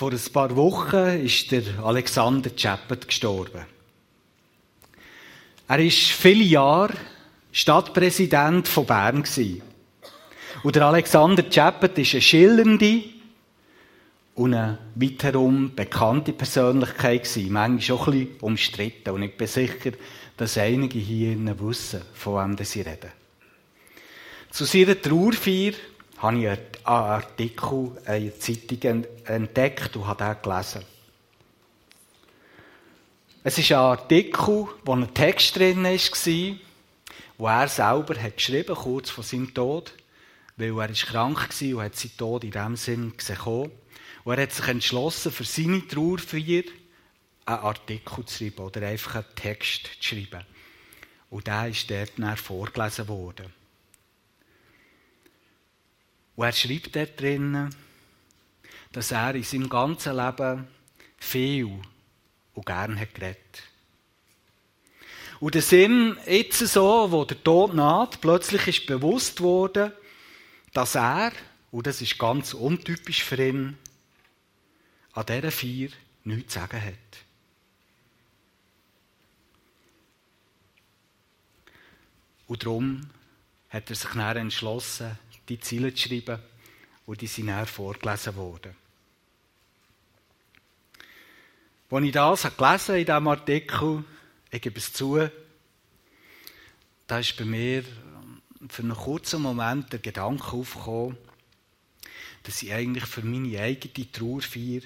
Vor ein paar Wochen ist der Alexander Chappet gestorben. Er ist viele Jahre Stadtpräsident von Bern Und der Alexander Chappet ist eine schillernde und eine weiterum bekannte Persönlichkeit gewesen. Manchmal auch ein bisschen umstritten. Und ich bin sicher, dass einige hier wissen, von wem sie reden. Zu seiner Trauerfeier habe ich einen Artikel in einer Zeitung entdeckt und habe den gelesen. Es ist ein Artikel, wo ein Text drin war, wo er selber hat geschrieben kurz vor seinem Tod, weil er ist krank war und hat seinen Tod in diesem Sinn gesehen. Und er hat sich entschlossen, für seine Trauerfeier einen Artikel zu schreiben oder einfach einen Text zu schreiben. Und der ist dort vorgelesen worden. Und er schreibt dort drinnen, dass er in seinem ganzen Leben viel und gern hat geredet. Und der Sinn, jetzt so, wo der Tod naht, plötzlich ist bewusst worden, dass er, und das ist ganz untypisch für ihn, an dieser Feier nichts zu sagen hat. Und darum hat er sich dann entschlossen, die Ziele zu schreiben und die sind dann vorgelesen worden. Als ich das gelesen in diesem Artikel, ich gebe es zu, da ist bei mir für einen kurzen Moment der Gedanke aufgekommen, dass ich eigentlich für meine eigene Trauerfeier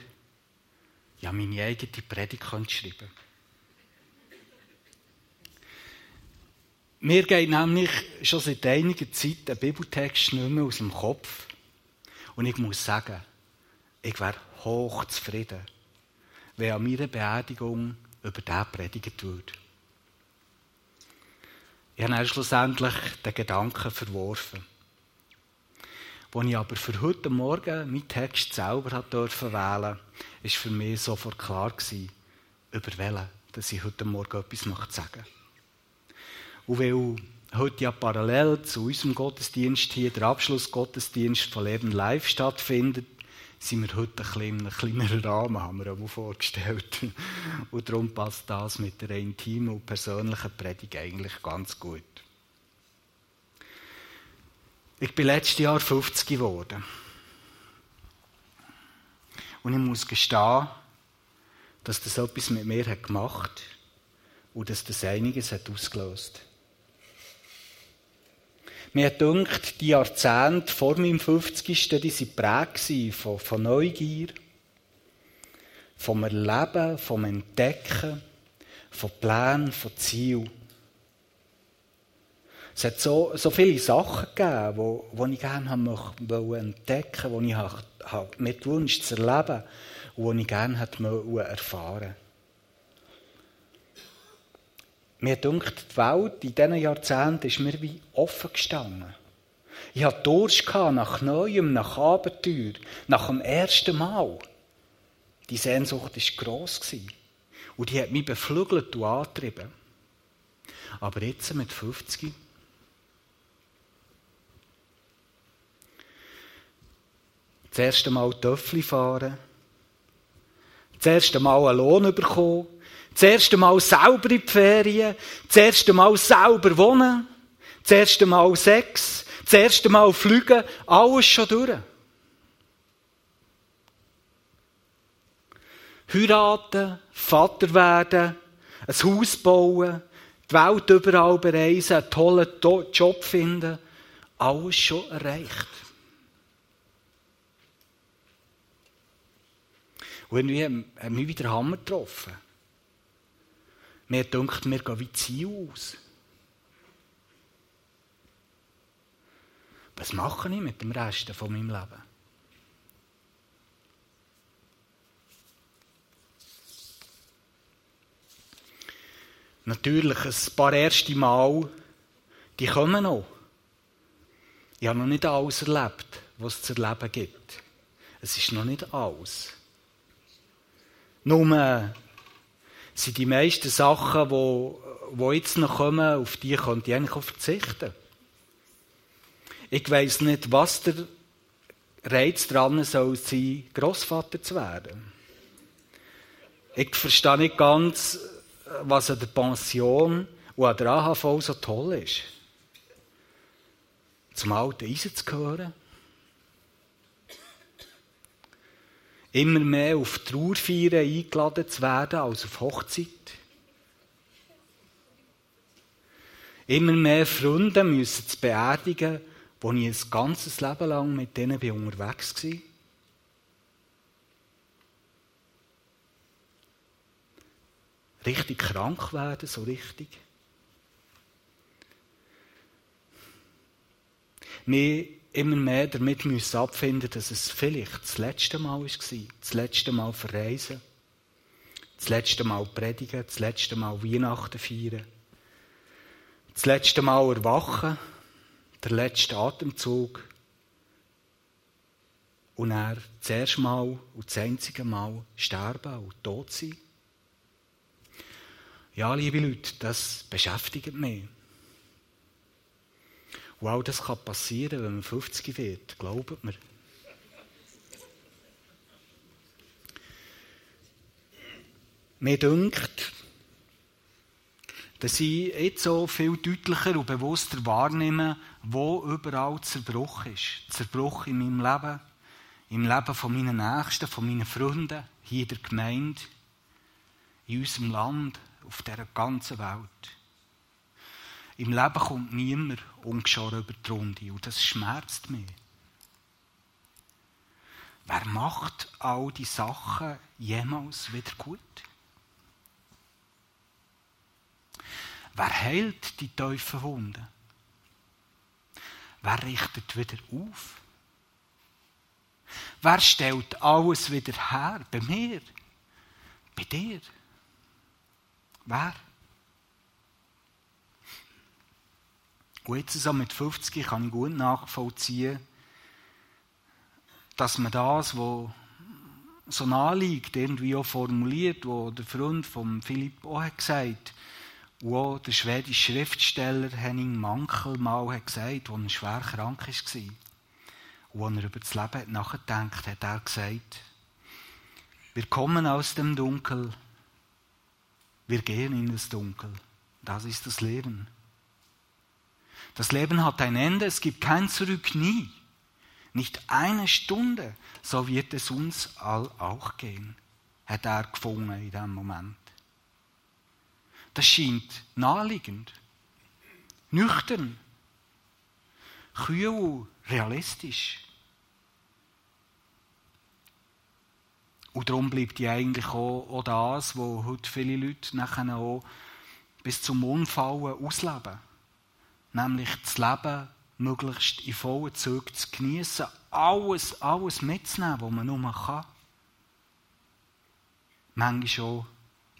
ja meine eigene Predigt schreiben könnte. Mir geht nämlich schon seit einiger Zeit ein Bibeltext nicht mehr aus dem Kopf. Und ich muss sagen, ich wäre hochzufrieden, wenn an meiner Beerdigung über den predigt würde. Ich habe schlussendlich den Gedanken verworfen. Als ich aber für heute Morgen meinen Text selber durfte wählen, war für mich sofort klar über welchen, dass ich heute Morgen etwas sagen möchte. Und weil heute ja parallel zu unserem Gottesdienst hier der Abschlussgottesdienst von Leben Live stattfindet, sind wir heute ein bisschen in einem kleineren Rahmen, haben wir auch vorgestellt. Und darum passt das mit der intimen und persönlichen Predigt eigentlich ganz gut. Ich bin letztes Jahr 50 geworden. Und ich muss gestehen, dass das etwas mit mir hat gemacht und dass das einiges hat ausgelöst. Mir dünkt, die Jahrzehnte vor meinem 50. die waren prägt von, von Neugier, vom Erleben, vom Entdecken, von Plänen, von Zielen. Es hat so, so viele Sachen gegeben, wo, wo ich gerne haben entdecken wollte, die ich habe, mir gewünscht zu erleben und die ich gerne erfahren wollte. Mir dunkt die Welt in diesen Jahrzehnten ist mir wie offen gestanden. Ich hatte Durst nach Neuem, nach Abenteuer, nach dem ersten Mal. Die Sehnsucht war gross. Und die hat mich beflügelt und angetrieben. Aber jetzt mit 50 das erste Mal Töffel fahren, das erste Mal einen Lohn bekommen, das erste Mal selber in die Ferien, das erste Mal selber wohnen, das erste Mal Sex, das erste Mal fliegen, alles schon durch. Heiraten, Vater werden, ein Haus bauen, die Welt überall bereisen, einen tollen Job finden, alles schon erreicht. Und irgendwie haben wir wieder Hammer getroffen. Mir denkt, wir gehen wie Ziel aus. Was mache ich mit dem Rest von meinem Leben? Natürlich, ein paar erste Mal, die kommen noch. Ich habe noch nicht alles erlebt, was es zu erleben gibt. Es ist noch nicht alles. Nur sind die meisten Sachen, die, die jetzt noch kommen, auf die könnte ich eigentlich verzichten. Ich weiss nicht, was der Reiz dran soll sein, Grossvater zu werden. Ich verstehe nicht ganz, was an der Pension und an der AHV so toll ist. Zum alten Eisen zu gehören. Immer mehr auf Trauerfeiern eingeladen zu werden als auf Hochzeit. Immer mehr Freunde müssen zu beerdigen, wo ich ein ganzes Leben lang mit denen unterwegs war. Richtig krank werden, so richtig. Wir immer mehr damit müssen abfinden, dass es vielleicht das letzte Mal war. Das letzte Mal verreisen. Das letzte Mal predigen. Das letzte Mal Weihnachten feiern. Das letzte Mal erwachen. Der letzte Atemzug. Und er das erste Mal und das einzige Mal sterben und tot sein. Ja, liebe Leute, das beschäftigt mich. All das kann passieren, wenn man 50 wird, glaubt mir. Mir dünkt, dass ich jetzt so viel deutlicher und bewusster wahrnehme, wo überall Zerbruch ist. Zerbruch in meinem Leben, im Leben von meinen Nächsten, von meinen Freunden, hier in der Gemeinde, in unserem Land, auf dieser ganzen Welt. Im Leben kommt niemand ungeschoren über die Runde und das schmerzt mich. Wer macht all die Sachen jemals wieder gut? Wer heilt die tiefen Wunden? Wer richtet wieder auf? Wer stellt alles wieder her? Bei mir? Bei dir? Wer? Und jetzt so mit 50 kann ich gut nachvollziehen, dass man das, was so naheliegt, irgendwie auch formuliert, wo der Freund von Philipp auch hat gesagt und auch der schwedische Schriftsteller Henning Mankel mal hat gesagt, als er schwer krank war. Und als er über das Leben hat nachgedacht hat, er gesagt, wir kommen aus dem Dunkel, wir gehen in das Dunkel. Das ist das Leben. Das Leben hat ein Ende, es gibt kein Zurück, nie. Nicht eine Stunde, so wird es uns all auch gehen, hat er gefunden in diesem Moment. Das scheint naheliegend, nüchtern, kühl, realistisch. Und darum bleibt ja eigentlich auch, auch das, was heute viele Leute nachher auch bis zum Unfallen ausleben nämlich das Leben möglichst in vollen Zügen zu genießen, alles, alles mitzunehmen, was man nur kann. Manchmal auch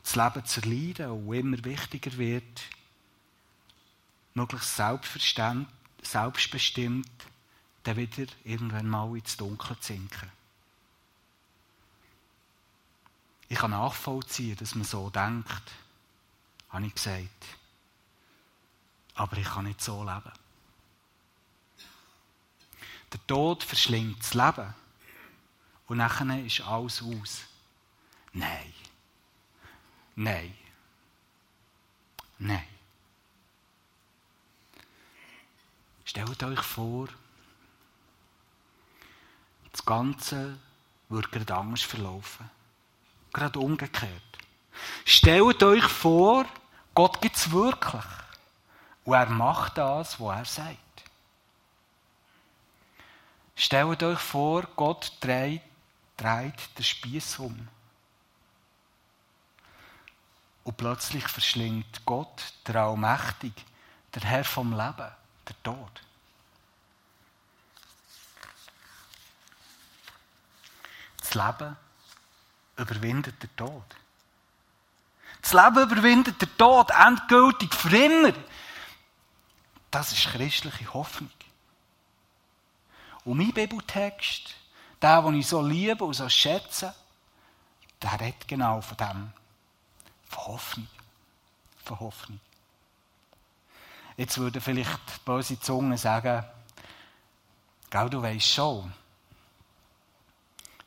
das Leben zu erleiden und immer wichtiger wird, möglichst selbstbestimmt dann wieder irgendwann mal ins Dunkel zu sinken. Ich kann nachvollziehen, dass man so denkt, habe ich gesagt. Aber ich kann nicht so leben. Der Tod verschlingt das Leben. Und nachher ist alles aus. Nein. Nein. Nein. Stellt euch vor, das Ganze würde gerade anders verlaufen. Gerade umgekehrt. Stellt euch vor, Gott gibt es wirklich. Und er macht das, was er sagt. Stellt euch vor, Gott dreht, dreht den Spieß um. Und plötzlich verschlingt Gott, der Allmächtig, der Herr vom Leben, der Tod. Das Leben überwindet den Tod. Das Leben überwindet den Tod endgültig für immer. Das ist christliche Hoffnung. Und mein Bibeltext, der, den ich so liebe und so schätze, der redet genau von dem. Von Hoffnung. Von Hoffnung. Jetzt würden vielleicht böse Zungen sagen, Gell, du weißt schon,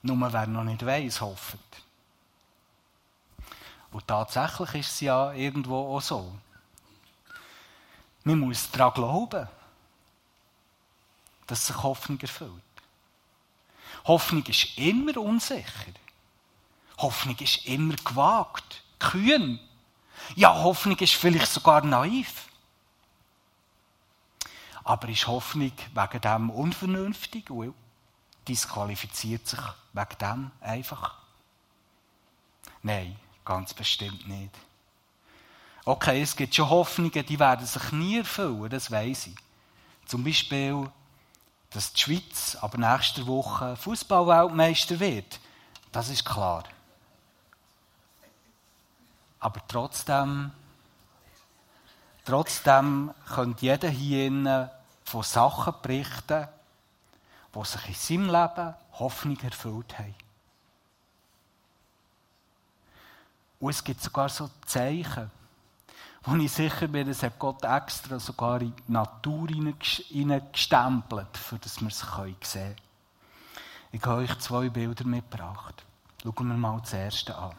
Nur wer noch nicht weiß, hofft. Und tatsächlich ist es ja irgendwo auch so. Man muss daran glauben, dass sich Hoffnung erfüllt. Hoffnung ist immer unsicher. Hoffnung ist immer gewagt, kühn. Ja, Hoffnung ist vielleicht sogar naiv. Aber ist Hoffnung wegen dem unvernünftig und disqualifiziert sich wegen dem einfach? Nein, ganz bestimmt nicht. Okay, es gibt schon Hoffnungen, die werden sich nie erfüllen, das weiß ich. Zum Beispiel, dass die Schweiz aber nächste Woche Fußballweltmeister wird. Das ist klar. Aber trotzdem, trotzdem könnte jeder hier von Sachen berichten, die sich in seinem Leben Hoffnung erfüllt haben. Und es gibt sogar so Zeichen, wo ich sicher bin, das hat Gott extra sogar in die Natur hineingestempelt, für dass wir es sehen können. Ich habe euch zwei Bilder mitgebracht. Schauen wir mal das erste an.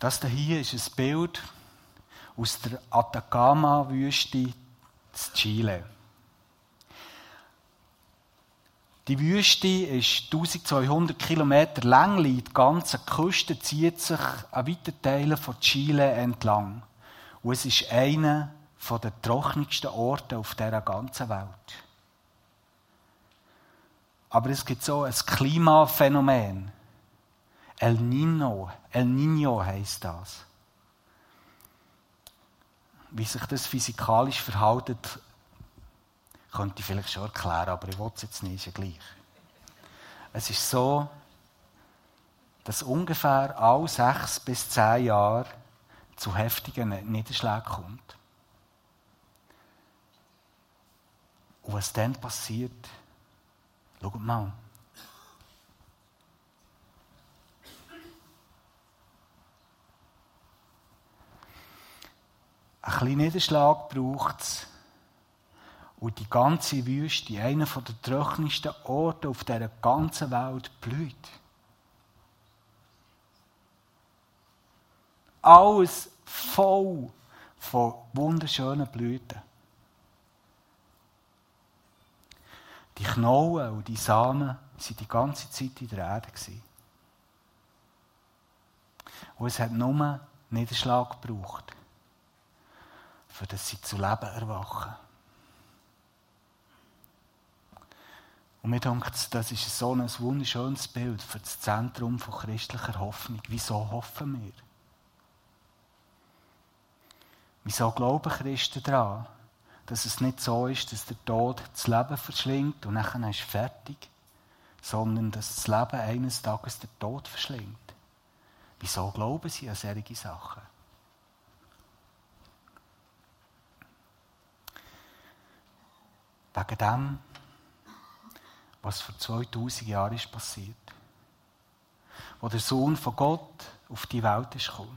Das hier ist ein Bild aus der Atacama-Wüste in Chile. Die Wüste ist 1200 Kilometer lang, die ganze Küste zieht sich an weiten Teilen von Chile entlang. Und es ist einer der trockensten Orte auf dieser ganzen Welt. Aber es gibt so ein Klimaphänomen. El Nino, El Nino heißt das. Wie sich das physikalisch verhält, könnte ich vielleicht schon erklären, aber ich will es jetzt nicht, ist ja gleich. Es ist so, dass ungefähr alle sechs bis zehn Jahre zu heftigen Niederschlägen kommt. Und was dann passiert, schaut mal. Ein kleiner Niederschlag braucht es, und die ganze Wüste, einer der trockensten Orte auf dieser ganzen Welt, blüht. Alles voll von wunderschönen Blüten. Die Knollen und die Samen waren die ganze Zeit in der Erde. Und es hat nur Niederschlag gebraucht, für das sie zu Leben erwachen. Und mir denkt, das ist so ein wunderschönes Bild für das Zentrum von christlicher Hoffnung. Wieso hoffen wir? Wieso glauben Christen daran, dass es nicht so ist, dass der Tod das Leben verschlingt und nachher ist fertig, sondern dass das Leben eines Tages der Tod verschlingt? Wieso glauben sie an solche Sachen? Wegen dem, was vor 2000 Jahren ist passiert. Wo der Sohn von Gott auf die Welt ist gekommen.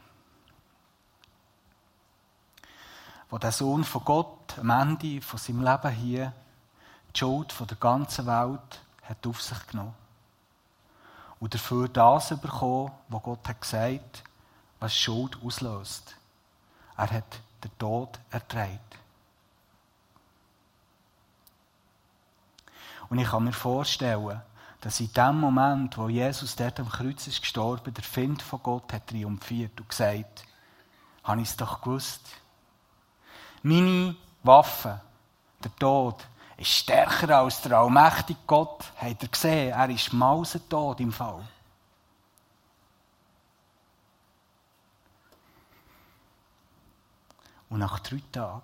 Wo der Sohn von Gott am Ende von seinem Leben hier die Schuld von der ganzen Welt hat auf sich genommen. Und dafür das bekommen, was Gott hat gesagt, was Schuld auslöst. Er hat den Tod erträgt. Und ich kann mir vorstellen, dass in dem Moment, wo Jesus dort am Kreuz ist gestorben, der Find von Gott hat triumphiert und gesagt, habe ich es doch gewusst. Meine Waffe, der Tod, ist stärker als der allmächtige Gott. Habt ihr gesehen? Er ist mausetot im Fall. Und nach drei Tagen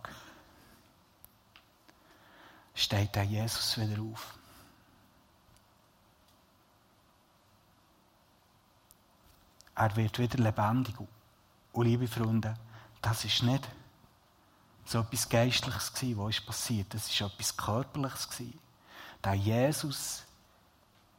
steht der Jesus wieder auf. Er wird wieder lebendig. Und liebe Freunde, das ist nicht so etwas Geistliches was ist passiert. Das ist etwas Körperliches. Der Jesus,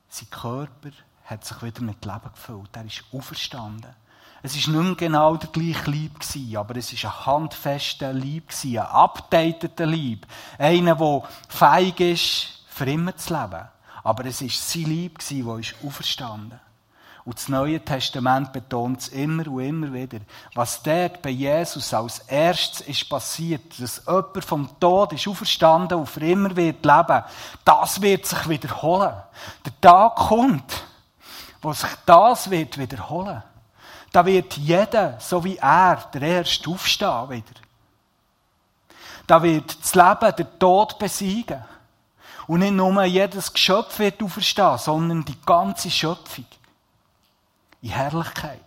sein Körper, hat sich wieder mit Leben gefüllt. Er ist auferstanden. Es war nicht mehr genau der gleiche Lieb, aber es war ein handfester Lieb, ein updateter Lieb. Einer, der feig ist, für immer zu leben. Aber es war sein Lieb, der ist auferstanden. Und das Neue Testament betont es immer und immer wieder. Was dort bei Jesus als erstes ist passiert, dass jemand vom Tod ist auferstanden und für immer wird leben, das wird sich wiederholen. Der Tag kommt, wo sich das wird wiederholen. Da wird jeder, so wie er, der Erste aufstehen wieder. Da wird das Leben der Tod besiegen. Und nicht nur jedes Geschöpf wird auferstehen, sondern die ganze Schöpfung. In Herrlichkeit.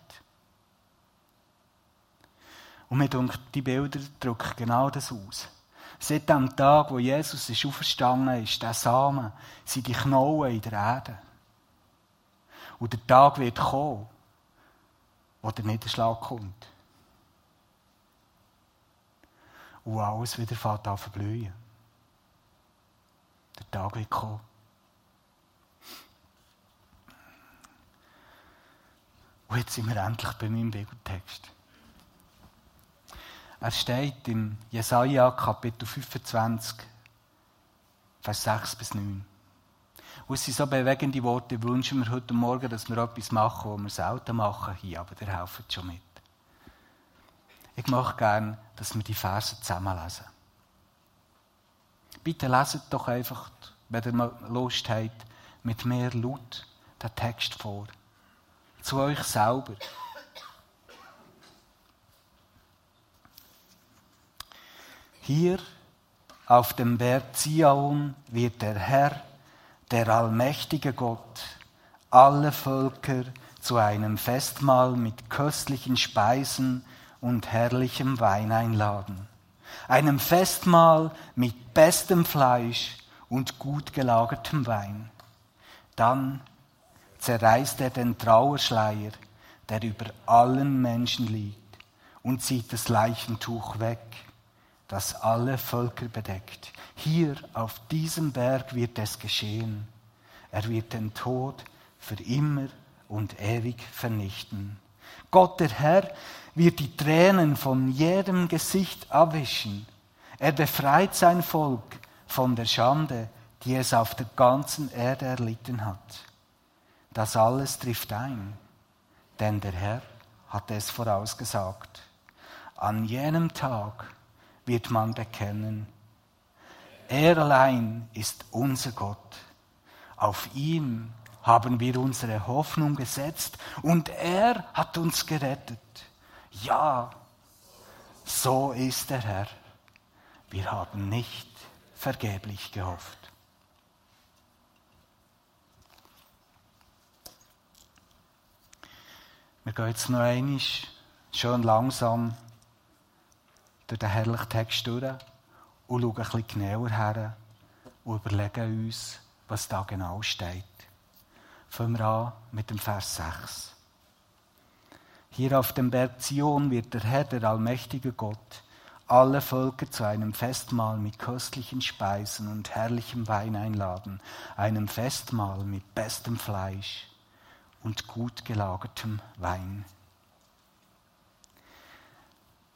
Und mir denkt, die Bilder drücken genau das aus. Seit dem Tag, wo Jesus ist auferstanden ist, der Samen, sind die Knochen in der Erde. Und der Tag wird kommen, wo der Niederschlag kommt. Und alles wieder fängt an verblühen. Der Tag wird kommen. Und jetzt sind wir endlich bei meinem Bibeltext. Er steht im Jesaja Kapitel 25, Vers 6 bis 9. Und es sind so bewegende Worte, ich wünsche mir heute Morgen, dass wir etwas machen, was wir selten machen hier, aber der helfen schon mit. Ich möchte gerne, dass wir die Verse zusammenlesen. Bitte leset doch einfach, wenn ihr Lust habt, mit mehr laut den Text vor. Zu euch selber. Hier auf dem Berg Zion wird der Herr, der allmächtige Gott, alle Völker zu einem Festmahl mit köstlichen Speisen und herrlichem Wein einladen. Einem Festmahl mit bestem Fleisch und gut gelagertem Wein. Dann zerreißt er den Trauerschleier, der über allen Menschen liegt, und zieht das Leichentuch weg, das alle Völker bedeckt. Hier auf diesem Berg wird es geschehen. Er wird den Tod für immer und ewig vernichten. Gott der Herr wird die Tränen von jedem Gesicht abwischen. Er befreit sein Volk von der Schande, die es auf der ganzen Erde erlitten hat. Das alles trifft ein, denn der Herr hat es vorausgesagt. An jenem Tag wird man bekennen, er allein ist unser Gott. Auf ihm haben wir unsere Hoffnung gesetzt und er hat uns gerettet. Ja, so ist der Herr. Wir haben nicht vergeblich gehofft. Wir gehen jetzt noch einmal schön langsam durch den herrlichen Text durch und schauen ein bisschen genauer her und überlegen uns, was da genau steht. Fangen wir an mit dem Vers 6. Hier auf dem Berg Zion wird der Herr, der allmächtige Gott, alle Völker zu einem Festmahl mit köstlichen Speisen und herrlichem Wein einladen, einem Festmahl mit bestem Fleisch und gut gelagertem Wein.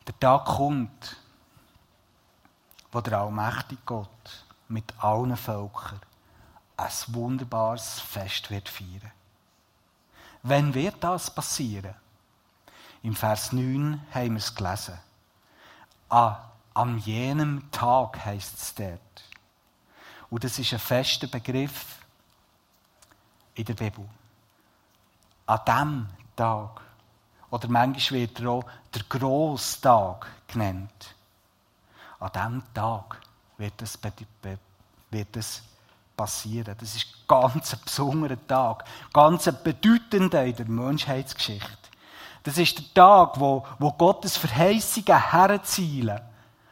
Der Tag kommt, wo der allmächtige Gott mit allen Völkern ein wunderbares Fest wird feiern. Wann wird das passieren? Im Vers 9 haben wir es gelesen. Ah, an jenem Tag heißt es dort. Und das ist ein fester Begriff in der Bibel. An diesem Tag. Oder manchmal wird er auch der Grosstag genannt. An diesem Tag wird das, wird passieren. Das ist ganz ein besonderer Tag. Ganz ein bedeutender in der Menschheitsgeschichte. Das ist der Tag, wo, wo Gottes Verheißungen herzielen.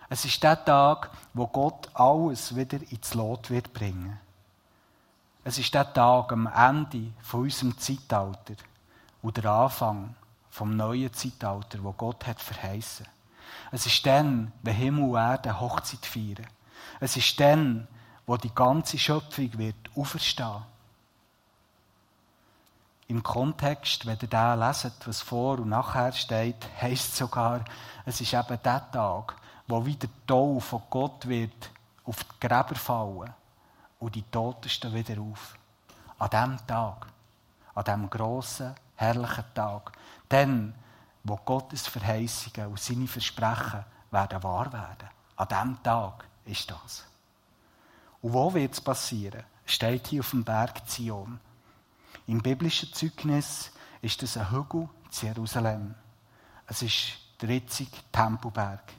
Es ist der Tag, wo Gott alles wieder ins Lot wird bringen. Es ist der Tag am Ende von unserem Zeitalter und der Anfang vom neuen Zeitalter, wo Gott hat verheißen. Es ist dann, wenn Himmel und Erde Hochzeit feiern. Es ist dann, wo die ganze Schöpfung wird auferstehen im Kontext, wenn ihr da leset, was vor und nachher steht, heisst sogar, es ist eben der Tag, wo wieder der Tau von Gott wird auf die Gräber fallen und die Totesten wieder auf, An diesem Tag, an diesem grossen, herrlichen Tag, dann, wo Gottes Verheißungen und seine Versprechen werden wahr werden. An diesem Tag ist das. Und wo wird es passieren? Steht hier auf dem Berg Zion. Im biblischen Zeugnis ist es ein Hügel zu Jerusalem. Es ist der jetzige Tempelberg.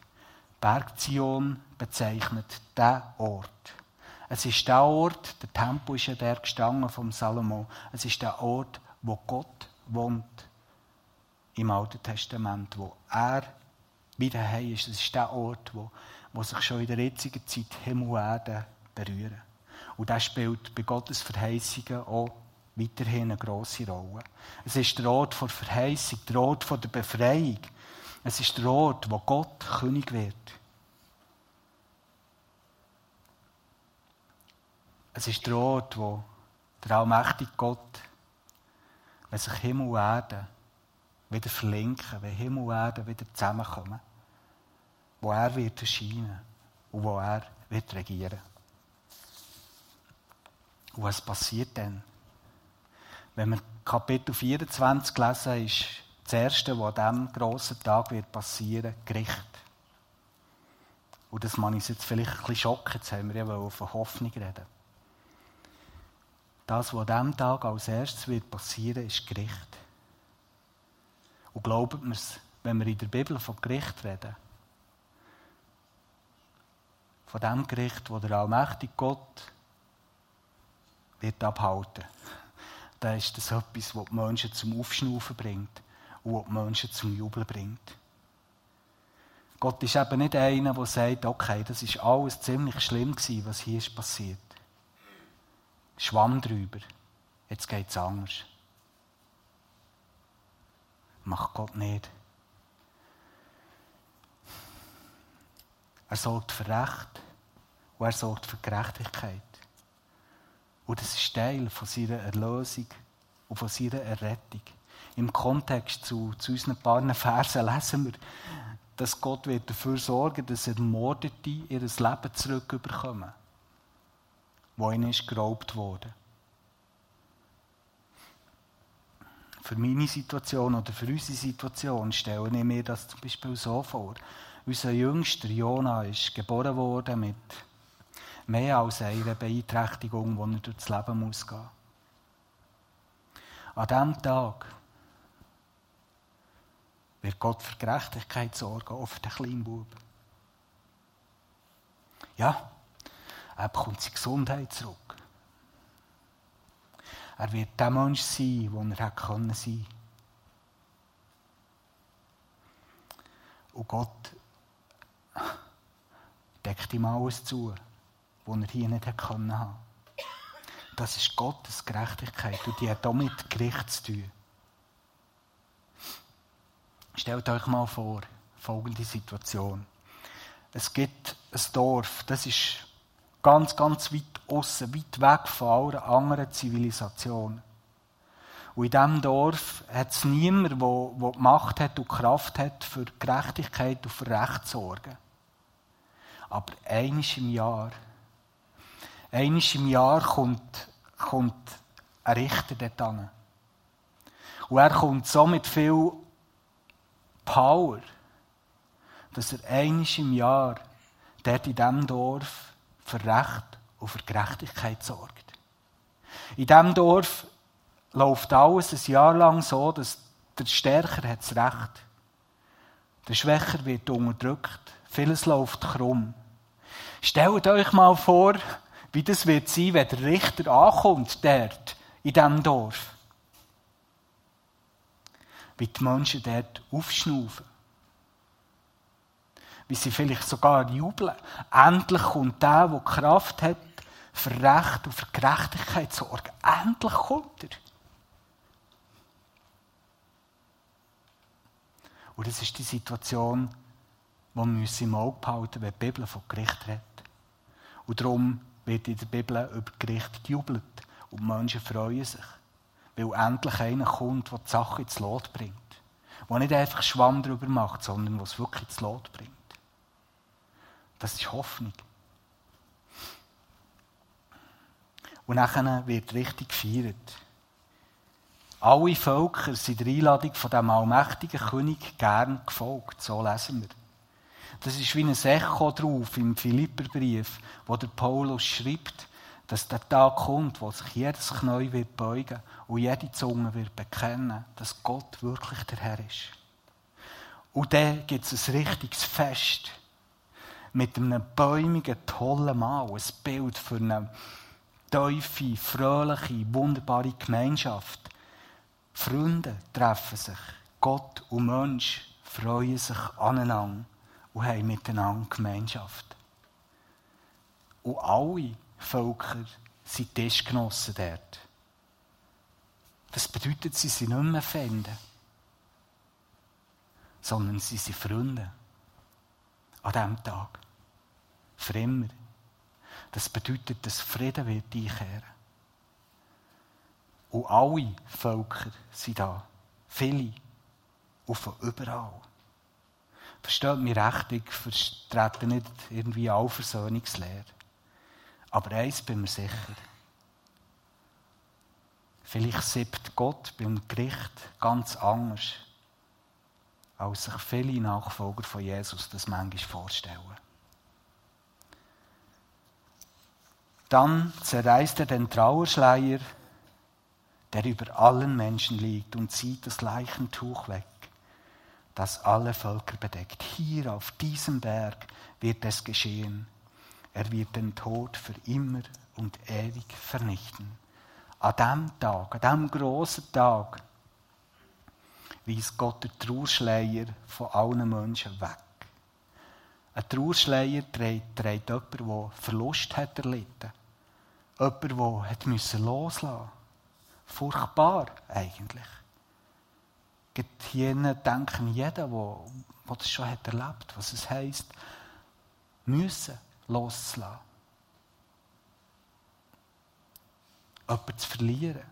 Berg Zion bezeichnet diesen Ort. Es ist der Ort, der Tempel ist ja der gestanden vom Salomo. Es ist der Ort, wo Gott wohnt im Alten Testament, wo er wieder heim ist. Es ist der Ort, wo, wo sich schon in der jetzigen Zeit Himmel und Erde berühren. Und das spielt bei Gottes Verheißungen auch weiterhin eine grosse Rolle. Es ist der Ort der Verheißung, der Ort der Befreiung. Es ist der Ort, wo Gott König wird. Es ist der Ort, wo der allmächtige Gott, wenn sich Himmel und Erde wieder verlinken, wenn Himmel und Erde wieder zusammenkommen, wo er wird erscheinen und wo er wird regieren. Und was passiert dann? Wenn wir Kapitel 24 lesen, ist das Erste, was an diesem grossen Tag wird passieren, Gericht. Und das man uns jetzt vielleicht ein bisschen schocken, jetzt haben wir ja von Hoffnung reden. Das, was an diesem Tag als erstes wird passieren, ist Gericht. Und glaubt mir wenn wir in der Bibel von Gericht reden, von dem Gericht, wo der allmächtige Gott wird abhalten, dann ist das etwas, was die Menschen zum Aufschnaufen bringt und was die Menschen zum Jubeln bringt. Gott ist eben nicht einer, der sagt, okay, das ist alles ziemlich schlimm gewesen, was hier ist passiert. Schwamm drüber. Jetzt geht es anders. Macht Gott nicht. Er sorgt für Recht und er sorgt für Gerechtigkeit. Und das ist Teil von seiner Erlösung und von seiner Errettung. Im Kontext zu, zu unseren paar Versen lesen wir, dass Gott wird dafür sorgen dass Ermordete ihr Leben zurückbekommen wo ihnen ist geraubt wurde. Für meine Situation oder für unsere Situation stelle ich mir das zum Beispiel so vor. Unser jüngster Jona ist geboren worden mit mehr als einer Beeinträchtigung, die er durchs Leben muss gehen. An diesem Tag wird Gott für Gerechtigkeit sorgen, für den kleinen Bub. Ja, er bekommt seine Gesundheit zurück. Er wird der Mensch sein, der er hätte sein. Und Gott deckt ihm alles zu, was er hier nicht hätte haben. Das ist Gottes Gerechtigkeit und die hat auch mit Gericht zu tun. Stellt euch mal vor, folgende Situation. Es gibt ein Dorf, das ist Ganz, ganz weit außen, weit weg von allen anderen Zivilisationen. Und in diesem Dorf hat es niemanden, der, der Macht hat und Kraft hat, für Gerechtigkeit und für Recht zu sorgen. Aber eines im Jahr, eines im Jahr kommt, kommt ein Richter dort an. Und er kommt so mit viel Power, dass er eines im Jahr dort in diesem Dorf für Recht und für Gerechtigkeit sorgt. In diesem Dorf läuft alles ein Jahr lang so, dass der Stärker hat das Recht. Der Schwächer wird unterdrückt. Vieles läuft krumm. Stellt euch mal vor, wie das wird sein, wenn der Richter ankommt dort, in diesem Dorf. Wie die Menschen dort aufschnaufen wie sie vielleicht sogar jubeln. Endlich kommt der, der Kraft hat, für Recht und für Gerechtigkeit sorgen. Endlich kommt er. Und das ist die Situation, die wir im Auge behalten wenn die Bibel von Gericht redet. Und darum wird in der Bibel über Gericht gejubelt. Und die Menschen freuen sich. Weil endlich einer kommt, der die Sache ins Lot bringt. Der nicht einfach Schwamm darüber macht, sondern der es wirklich ins Lot bringt. Das ist Hoffnung. Und nachher wird richtig gefeiert. Alle Völker sind der Einladung von dem allmächtigen König gern gefolgt. So lesen wir. Das ist wie ein Echo drauf im Philipperbrief, wo der Paulus schreibt, dass der Tag kommt, wo sich jedes Knie wird beugen und jede Zunge wird bekennen, dass Gott wirklich der Herr ist. Und dann gibt es ein richtiges Fest mit einem bäumigen, tollen Mann, ein Bild für eine tiefe, fröhliche, wunderbare Gemeinschaft. Freunde treffen sich, Gott und Mensch freuen sich aneinander und haben miteinander Gemeinschaft. Und alle Völker sind Tischgenossen dort. Das bedeutet, sie sind nicht mehr Feinde, sondern sie sind Freunde. An diesem Tag. Für immer. Das bedeutet, dass Frieden wird einkehren. Und alle Völker sind da. Viele. Und von überall. Versteht mich recht, ich vertrete nicht irgendwie Allversöhnungslehre. Aber eins bin mir sicher. Vielleicht sieht Gott beim Gericht ganz anders, als sich viele Nachfolger von Jesus das manchmal vorstellen. Dann zerreißt er den Trauerschleier, der über allen Menschen liegt, und zieht das Leichentuch weg das alle Völker bedeckt. Hier auf diesem Berg wird es geschehen. Er wird den Tod für immer und ewig vernichten. An dem Tag, an dem großen Tag, weist Gott den Trauerschleier von allen Menschen weg. Ein Trauerschleier trägt, trägt jemand, der Verlust hat erlitten. Jemand, der hat loslassen musste. Furchtbar eigentlich hier denken jeder, der, das schon hat erlebt, was es heisst, müssen loslassen. Jemanden zu verlieren.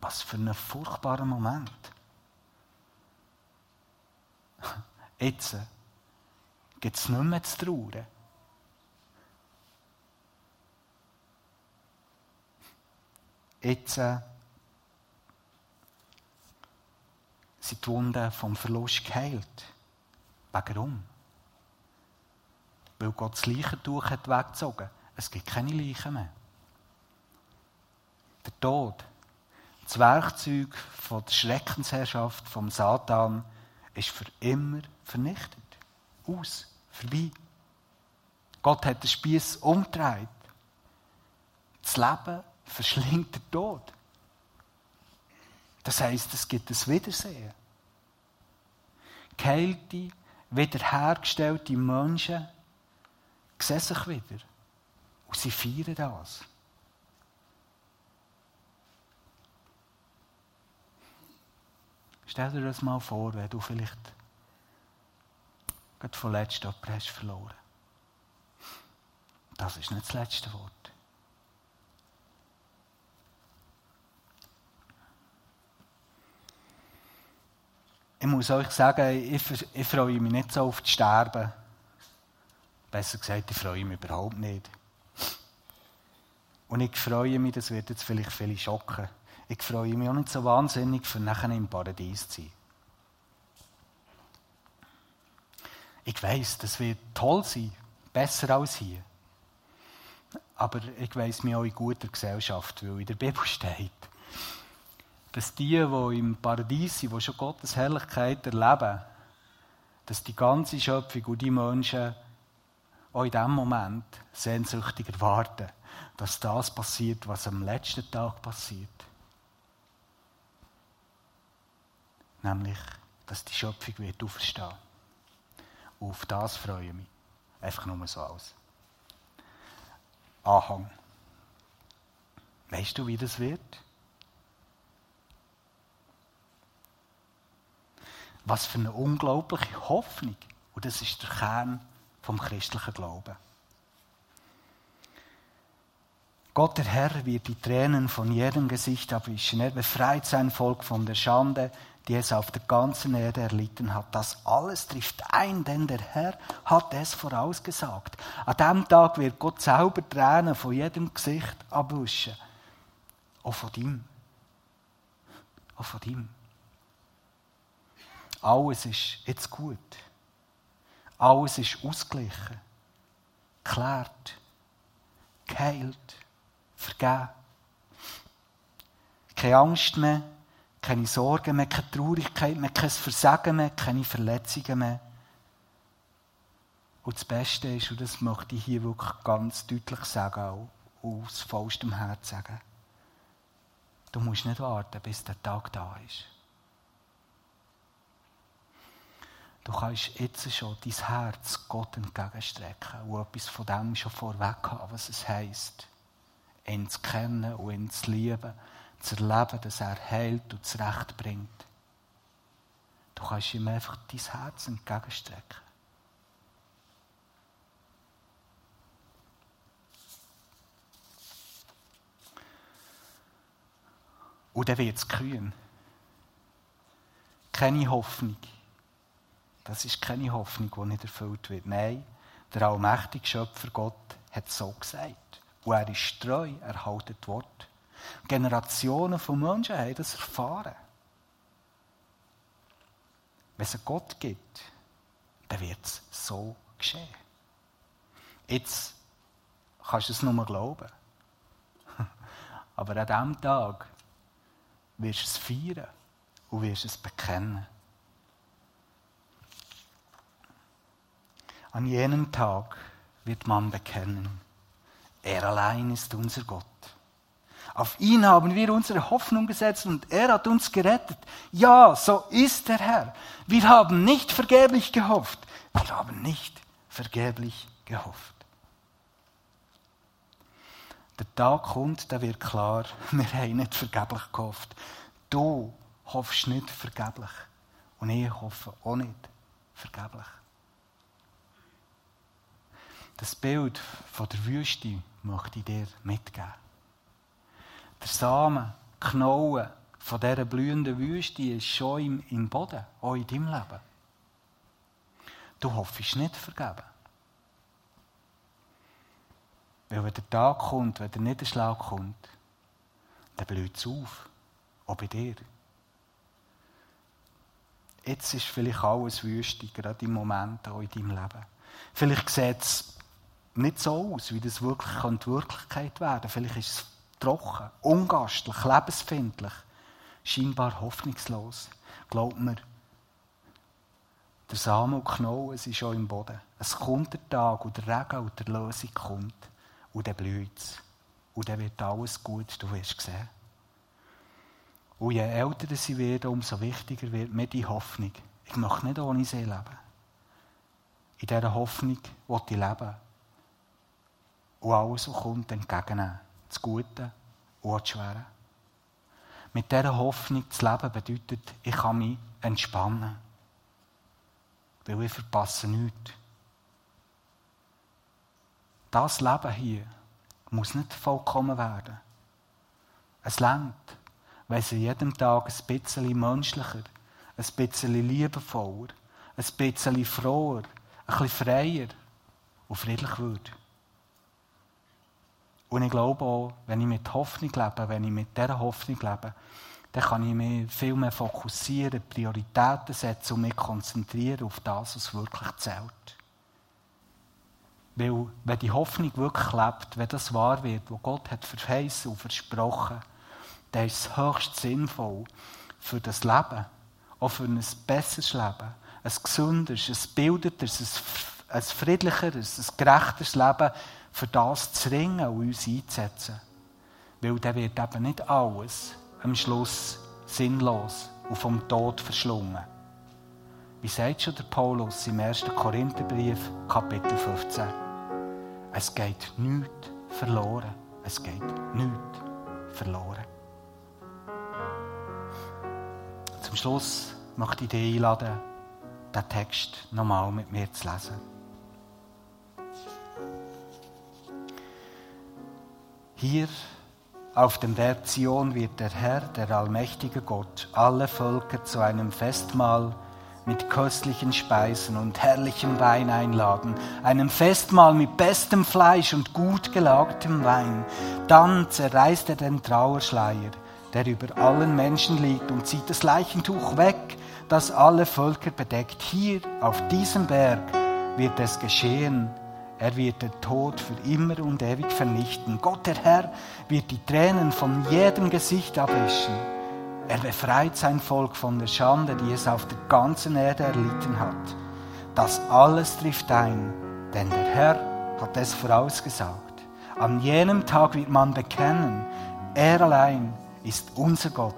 Was für ein furchtbarer Moment. Jetzt gibt es nicht mehr zu trauern. Jetzt sind die Wunden vom Verlust geheilt. Warum? Weil Gott das Leichentuch hat weggezogen. Es gibt keine Leichen mehr. Der Tod, das Werkzeug von der Schreckensherrschaft vom Satan, ist für immer vernichtet. Aus, vorbei. Gott hat den Spieß umgedreht. Das Leben verschlingt den Tod. Das heißt, es gibt ein Wiedersehen. Geheilte, wiederhergestellte Menschen sehen sich wieder. Und sie feiern das. Stell dir das mal vor, wenn du vielleicht gerade von letztem hast verloren. Das ist nicht das letzte Wort. Ich muss euch sagen, ich, ich freue mich nicht so auf das Sterben. Besser gesagt, ich freue mich überhaupt nicht. Und ich freue mich, das wird jetzt vielleicht viele schocken, ich freue mich auch nicht so wahnsinnig, für nachher im Paradies zu sein. Ich weiß, das wird toll sein, besser als hier. Aber ich weiß mich auch in guter Gesellschaft, weil in der Bibel steht, dass die, die im Paradies sind, die schon Gottes Herrlichkeit erleben, dass die ganze Schöpfung und die Menschen auch in diesem Moment sehnsüchtig erwarten, dass das passiert, was am letzten Tag passiert. Nämlich, dass die Schöpfung wird auferstehen. Auf das freue ich mich. Einfach nur so aus. Anhang. Weißt du, wie das wird? Was für eine unglaubliche Hoffnung. Und das ist der Kern vom christlichen Glauben. Gott der Herr wird die Tränen von jedem Gesicht abwischen. Er befreit sein Volk von der Schande, die es auf der ganzen Erde erlitten hat. Das alles trifft ein, denn der Herr hat es vorausgesagt. An diesem Tag wird Gott selber Tränen von jedem Gesicht abwischen. Auch von ihm. Auch von ihm. Alles ist jetzt gut. Alles ist ausgeglichen, geklärt, geheilt, vergeben. Keine Angst mehr, keine Sorgen mehr, keine Traurigkeit mehr, kein Versagen mehr, keine Verletzungen mehr. Und das Beste ist, und das möchte ich hier wirklich ganz deutlich sagen, auch aus vollstem Herz sagen, du musst nicht warten, bis der Tag da ist. Du kannst jetzt schon dein Herz Gott entgegenstrecken und etwas von dem schon vorweg haben, was es heisst, ihn zu kennen und ihn zu lieben zu erleben, dass er heilt und zurechtbringt. Du kannst ihm einfach dein Herz entgegenstrecken. Und dann wird es kühn. Keine Hoffnung. Das ist keine Hoffnung, die nicht erfüllt wird. Nein, der allmächtige Schöpfer Gott hat so gesagt. Und er ist treu, er das Wort. Generationen von Menschen haben das erfahren. Wenn es einen Gott gibt, dann wird es so geschehen. Jetzt kannst du es nur glauben. Aber an diesem Tag wirst du es feiern und wirst es bekennen. An jenem Tag wird man bekennen, er allein ist unser Gott. Auf ihn haben wir unsere Hoffnung gesetzt und er hat uns gerettet. Ja, so ist der Herr. Wir haben nicht vergeblich gehofft. Wir haben nicht vergeblich gehofft. Der Tag kommt, da wird klar, wir haben nicht vergeblich gehofft. Du hoffst nicht vergeblich. Und ich hoffe auch nicht vergeblich. Das Bild von der Wüste möchte ich dir mitgeben. Der Samen, die Knollen von dieser blühenden Wüste ist schon im, im Boden, auch in deinem Leben. Du hoffst nicht vergeben. Weil wenn der Tag kommt, wenn der Niederschlag kommt, dann blüht es auf. Auch bei dir. Jetzt ist vielleicht alles Wüste, gerade im Moment auch in deinem Leben. Vielleicht sieht es nicht so aus, wie das wirklich könnte Wirklichkeit werden. Vielleicht ist es trocken, ungastlich, lebensfindlich, scheinbar hoffnungslos. Glaubt mir, der Samen und Knoll, es ist schon im Boden. Es kommt der Tag und der Regen und der Lösung kommt. Und dann blüht es. Und dann wird alles gut, du wirst sehen. Und je älter sie werden, umso wichtiger wird mir die Hoffnung. Ich möchte nicht ohne sie leben. In dieser Hoffnung will ich leben. Und alles, was kommt, entgegennehmen das Gute und das Schwere. Mit dieser Hoffnung zu leben bedeutet, ich kann mich entspannen. Weil ich verpasse nichts. Das Leben hier muss nicht vollkommen werden. Es längt, weil es jedem Tag ein bisschen menschlicher, ein bisschen liebevoller, ein bisschen froher, ein bisschen freier und friedlich wird. Und ich glaube auch, wenn ich mit Hoffnung lebe, wenn ich mit dieser Hoffnung lebe, dann kann ich mich viel mehr fokussieren, Prioritäten setzen und mich konzentrieren auf das, was wirklich zählt. Weil, wenn die Hoffnung wirklich lebt, wenn das wahr wird, was Gott hat verheißen und versprochen, dann ist es höchst sinnvoll für das Leben, auch für ein besseres Leben, ein gesünderes, ein bildeteres, ein friedlicheres, ein gerechteres Leben, für das zu ringen und uns einzusetzen. Weil dann wird eben nicht alles am Schluss sinnlos und vom Tod verschlungen. Wie sagt schon der Paulus im 1. Korintherbrief, Kapitel 15? Es geht nichts verloren. Es geht nichts verloren. Zum Schluss möchte ich dich einladen, den Text nochmal mit mir zu lesen. Hier Auf dem Berg Zion wird der Herr, der allmächtige Gott, alle Völker zu einem Festmahl mit köstlichen Speisen und herrlichem Wein einladen, einem Festmahl mit bestem Fleisch und gut gelagertem Wein. Dann zerreißt er den Trauerschleier, der über allen Menschen liegt, und zieht das Leichentuch weg, das alle Völker bedeckt. Hier auf diesem Berg wird es geschehen. Er wird den Tod für immer und ewig vernichten. Gott, der Herr, wird die Tränen von jedem Gesicht abwischen. Er befreit sein Volk von der Schande, die es auf der ganzen Erde erlitten hat. Das alles trifft ein, denn der Herr hat es vorausgesagt. An jenem Tag wird man bekennen, er allein ist unser Gott.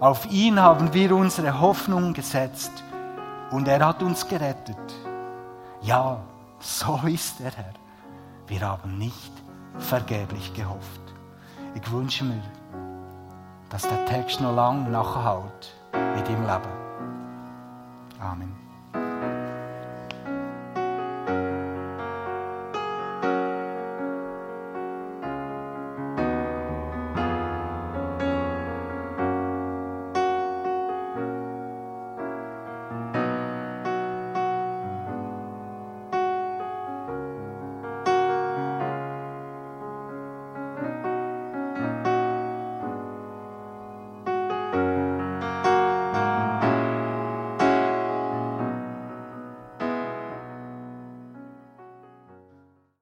Auf ihn haben wir unsere Hoffnung gesetzt und er hat uns gerettet. Ja, so ist der Herr. Wir haben nicht vergeblich gehofft. Ich wünsche mir, dass der Text noch lange nachhält in deinem Leben. Amen.